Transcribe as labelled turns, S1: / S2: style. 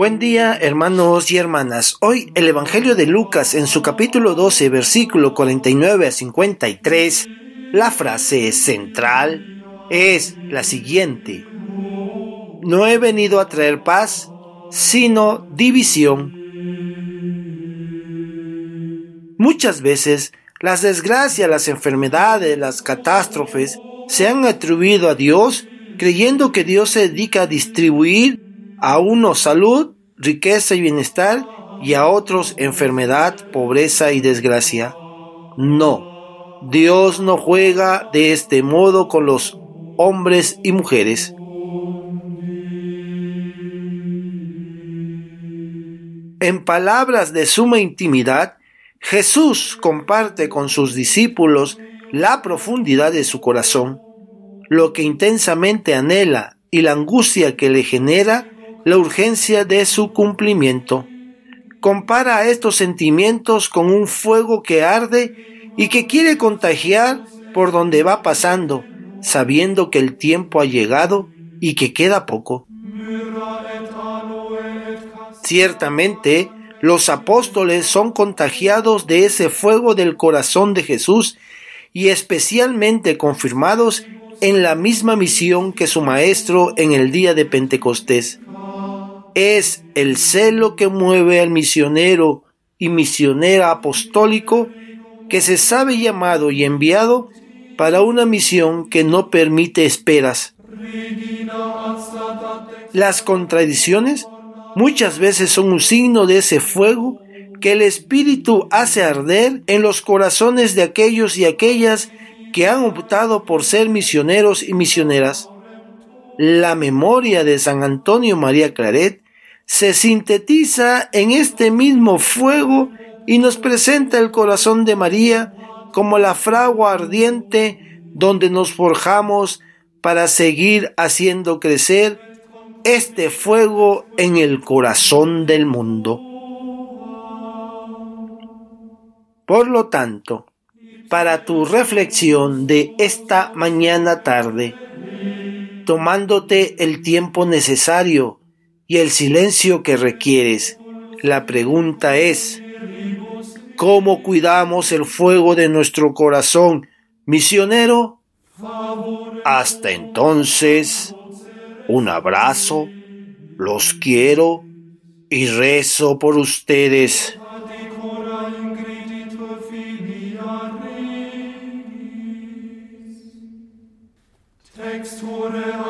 S1: Buen día hermanos y hermanas. Hoy el Evangelio de Lucas en su capítulo 12 versículo 49 a 53, la frase central es la siguiente. No he venido a traer paz, sino división. Muchas veces las desgracias, las enfermedades, las catástrofes se han atribuido a Dios creyendo que Dios se dedica a distribuir a unos salud, riqueza y bienestar y a otros enfermedad, pobreza y desgracia. No, Dios no juega de este modo con los hombres y mujeres. En palabras de suma intimidad, Jesús comparte con sus discípulos la profundidad de su corazón, lo que intensamente anhela y la angustia que le genera la urgencia de su cumplimiento. Compara estos sentimientos con un fuego que arde y que quiere contagiar por donde va pasando, sabiendo que el tiempo ha llegado y que queda poco. Ciertamente, los apóstoles son contagiados de ese fuego del corazón de Jesús y especialmente confirmados en la misma misión que su Maestro en el día de Pentecostés es el celo que mueve al misionero y misionera apostólico que se sabe llamado y enviado para una misión que no permite esperas. Las contradicciones muchas veces son un signo de ese fuego que el Espíritu hace arder en los corazones de aquellos y aquellas que han optado por ser misioneros y misioneras. La memoria de San Antonio María Claret se sintetiza en este mismo fuego y nos presenta el corazón de María como la fragua ardiente donde nos forjamos para seguir haciendo crecer este fuego en el corazón del mundo. Por lo tanto, para tu reflexión de esta mañana tarde, tomándote el tiempo necesario y el silencio que requieres. La pregunta es, ¿cómo cuidamos el fuego de nuestro corazón misionero? Hasta entonces, un abrazo, los quiero y rezo por ustedes. Tore